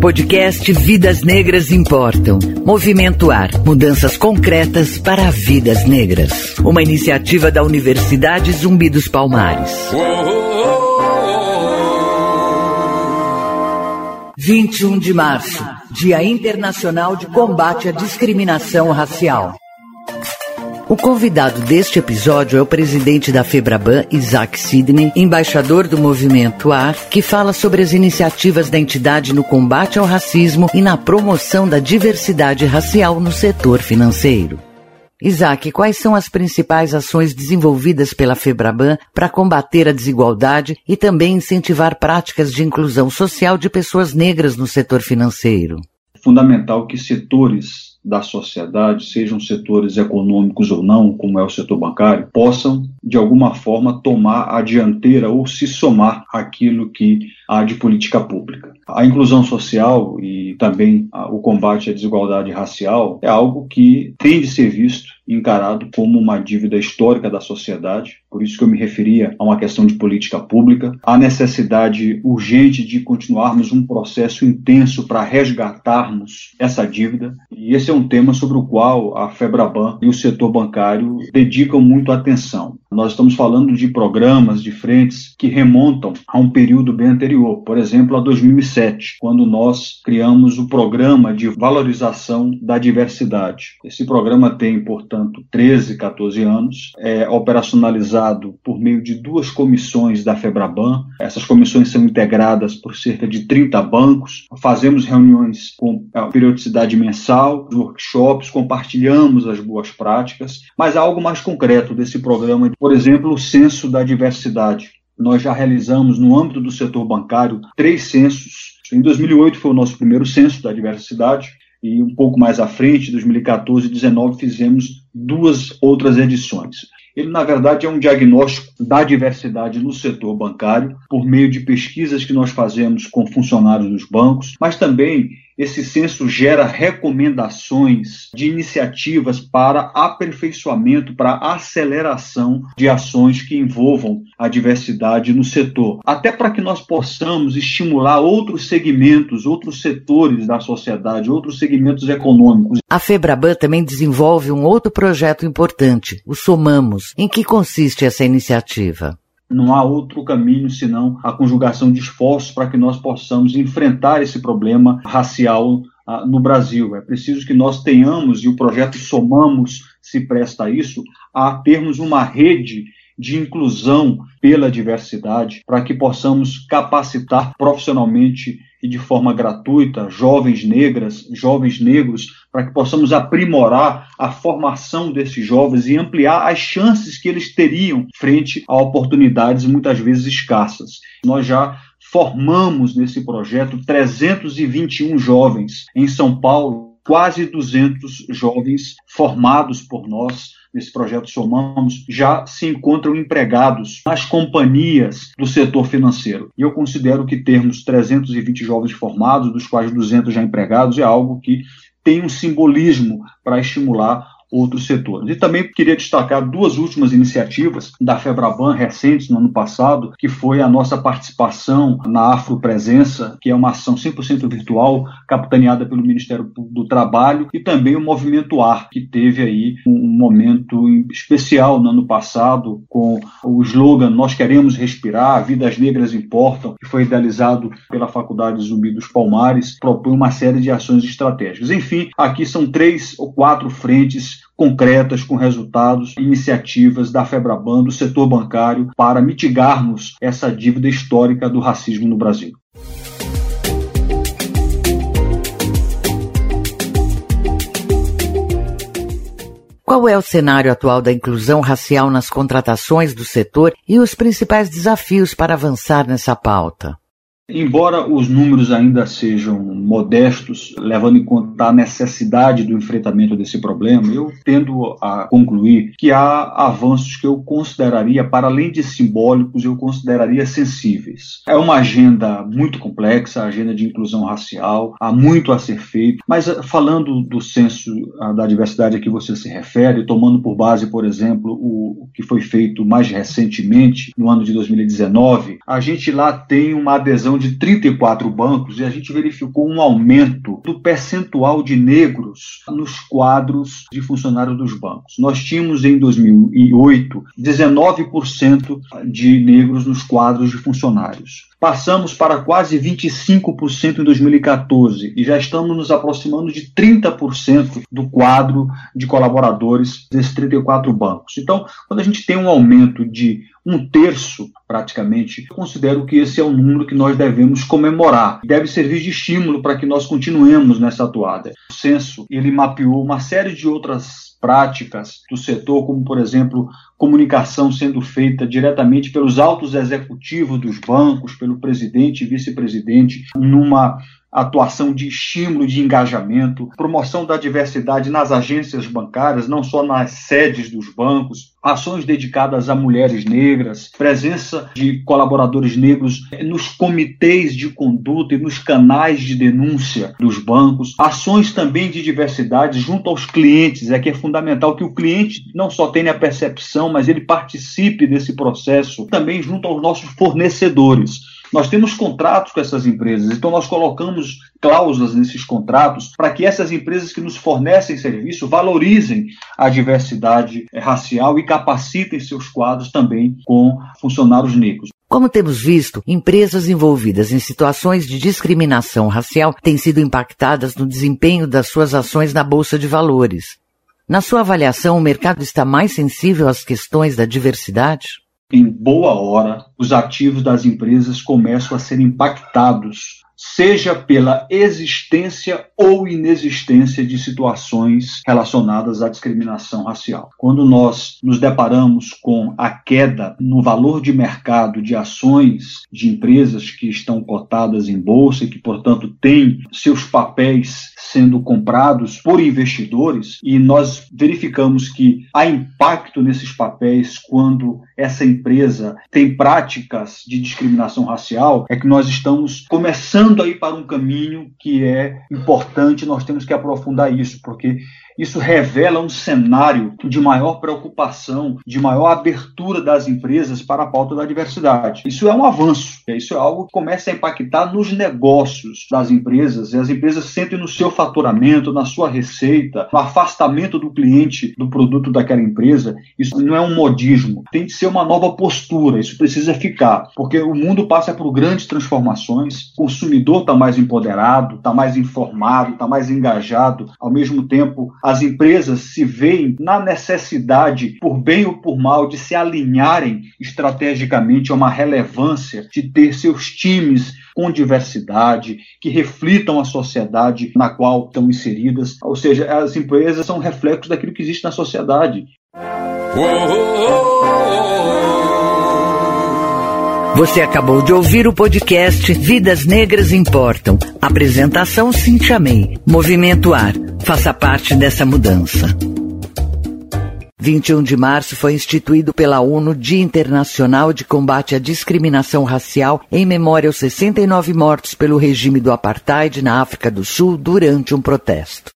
Podcast Vidas Negras Importam. Movimento Ar. Mudanças concretas para vidas negras. Uma iniciativa da Universidade Zumbi dos Palmares. 21 de março, Dia Internacional de Combate à Discriminação Racial. O convidado deste episódio é o presidente da Febraban, Isaac Sidney, embaixador do movimento AR, que fala sobre as iniciativas da entidade no combate ao racismo e na promoção da diversidade racial no setor financeiro. Isaac, quais são as principais ações desenvolvidas pela Febraban para combater a desigualdade e também incentivar práticas de inclusão social de pessoas negras no setor financeiro? Fundamental que setores da sociedade, sejam setores econômicos ou não, como é o setor bancário, possam, de alguma forma, tomar a dianteira ou se somar àquilo que há de política pública. A inclusão social e também o combate à desigualdade racial é algo que tem de ser visto encarado como uma dívida histórica da sociedade, por isso que eu me referia a uma questão de política pública, a necessidade urgente de continuarmos um processo intenso para resgatarmos essa dívida, e esse é um tema sobre o qual a Febraban e o setor bancário dedicam muito atenção. Nós estamos falando de programas, de frentes que remontam a um período bem anterior, por exemplo, a 2007, quando nós criamos o programa de valorização da diversidade. Esse programa tem, portanto, 13, 14 anos, é operacionalizado por meio de duas comissões da Febraban. Essas comissões são integradas por cerca de 30 bancos. Fazemos reuniões com periodicidade mensal, workshops, compartilhamos as boas práticas, mas há algo mais concreto desse programa por exemplo, o censo da diversidade. Nós já realizamos, no âmbito do setor bancário, três censos. Em 2008 foi o nosso primeiro censo da diversidade, e um pouco mais à frente, 2014 e 2019, fizemos duas outras edições. Ele, na verdade, é um diagnóstico da diversidade no setor bancário, por meio de pesquisas que nós fazemos com funcionários dos bancos, mas também esse censo gera recomendações de iniciativas para aperfeiçoamento, para aceleração de ações que envolvam a diversidade no setor, até para que nós possamos estimular outros segmentos, outros setores da sociedade, outros segmentos econômicos. A Febraban também desenvolve um outro projeto importante, o Somamos. Em que consiste essa iniciativa? Não há outro caminho senão a conjugação de esforços para que nós possamos enfrentar esse problema racial ah, no Brasil. É preciso que nós tenhamos, e o projeto Somamos se presta a isso, a termos uma rede de inclusão pela diversidade, para que possamos capacitar profissionalmente e de forma gratuita jovens negras, jovens negros, para que possamos aprimorar a formação desses jovens e ampliar as chances que eles teriam frente a oportunidades muitas vezes escassas. Nós já formamos nesse projeto 321 jovens em São Paulo, quase 200 jovens formados por nós nesse projeto Somamos, já se encontram empregados nas companhias do setor financeiro. E eu considero que termos 320 jovens formados, dos quais 200 já empregados, é algo que tem um simbolismo para estimular outros setores. E também queria destacar duas últimas iniciativas da Febraban recentes no ano passado, que foi a nossa participação na Afropresença, que é uma ação 100% virtual, capitaneada pelo Ministério do Trabalho, e também o Movimento Ar, que teve aí um momento especial no ano passado com o slogan Nós queremos respirar, vidas negras importam, que foi idealizado pela Faculdade Zumbi dos Palmares, propõe uma série de ações estratégicas. Enfim, aqui são três ou quatro frentes concretas com resultados, iniciativas da Febraban, do setor bancário, para mitigarmos essa dívida histórica do racismo no Brasil. Qual é o cenário atual da inclusão racial nas contratações do setor e os principais desafios para avançar nessa pauta? Embora os números ainda sejam modestos, levando em conta a necessidade do enfrentamento desse problema, eu tendo a concluir que há avanços que eu consideraria, para além de simbólicos, eu consideraria sensíveis. É uma agenda muito complexa, a agenda de inclusão racial, há muito a ser feito, mas eh, falando do censo ah, da diversidade a que você se refere, tomando por base, por exemplo, o que foi feito mais recentemente, no ano de 2019, a gente lá tem uma adesão de 34 bancos e a gente verificou um aumento do percentual de negros nos quadros de funcionários dos bancos. Nós tínhamos em 2008 19% de negros nos quadros de funcionários. Passamos para quase 25% em 2014 e já estamos nos aproximando de 30% do quadro de colaboradores desses 34 bancos. Então, quando a gente tem um aumento de um terço, praticamente, eu considero que esse é o número que nós devemos comemorar. Deve servir de estímulo para que nós continuemos nessa atuada. O censo, ele mapeou uma série de outras práticas do setor, como, por exemplo, comunicação sendo feita diretamente pelos altos executivos dos bancos, pelo presidente e vice-presidente, numa atuação de estímulo de engajamento, promoção da diversidade nas agências bancárias, não só nas sedes dos bancos, ações dedicadas a mulheres negras, presença de colaboradores negros nos comitês de conduta e nos canais de denúncia dos bancos, ações também de diversidade junto aos clientes, é que é fundamental que o cliente não só tenha a percepção, mas ele participe desse processo também junto aos nossos fornecedores. Nós temos contratos com essas empresas, então nós colocamos cláusulas nesses contratos para que essas empresas que nos fornecem serviço valorizem a diversidade racial e capacitem seus quadros também com funcionários negros. Como temos visto, empresas envolvidas em situações de discriminação racial têm sido impactadas no desempenho das suas ações na Bolsa de Valores. Na sua avaliação, o mercado está mais sensível às questões da diversidade? Em boa hora, os ativos das empresas começam a ser impactados seja pela existência ou inexistência de situações relacionadas à discriminação racial. Quando nós nos deparamos com a queda no valor de mercado de ações de empresas que estão cotadas em bolsa e que, portanto, têm seus papéis sendo comprados por investidores, e nós verificamos que há impacto nesses papéis quando essa empresa tem práticas de discriminação racial, é que nós estamos começando caminhando aí para um caminho que é importante, nós temos que aprofundar isso, porque isso revela um cenário de maior preocupação, de maior abertura das empresas para a pauta da diversidade. Isso é um avanço, isso é algo que começa a impactar nos negócios das empresas, e as empresas sentem no seu faturamento, na sua receita, no afastamento do cliente do produto daquela empresa. Isso não é um modismo, tem de ser uma nova postura, isso precisa ficar, porque o mundo passa por grandes transformações, o consumidor está mais empoderado, está mais informado, está mais engajado, ao mesmo tempo as empresas se veem na necessidade, por bem ou por mal, de se alinharem estrategicamente a uma relevância, de ter seus times com diversidade, que reflitam a sociedade na qual estão inseridas. Ou seja, as empresas são reflexos daquilo que existe na sociedade. Você acabou de ouvir o podcast Vidas Negras Importam. Apresentação Cintia May. Movimento Ar. Faça parte dessa mudança. 21 de março foi instituído pela ONU Dia Internacional de Combate à Discriminação Racial em memória aos 69 mortos pelo regime do apartheid na África do Sul durante um protesto.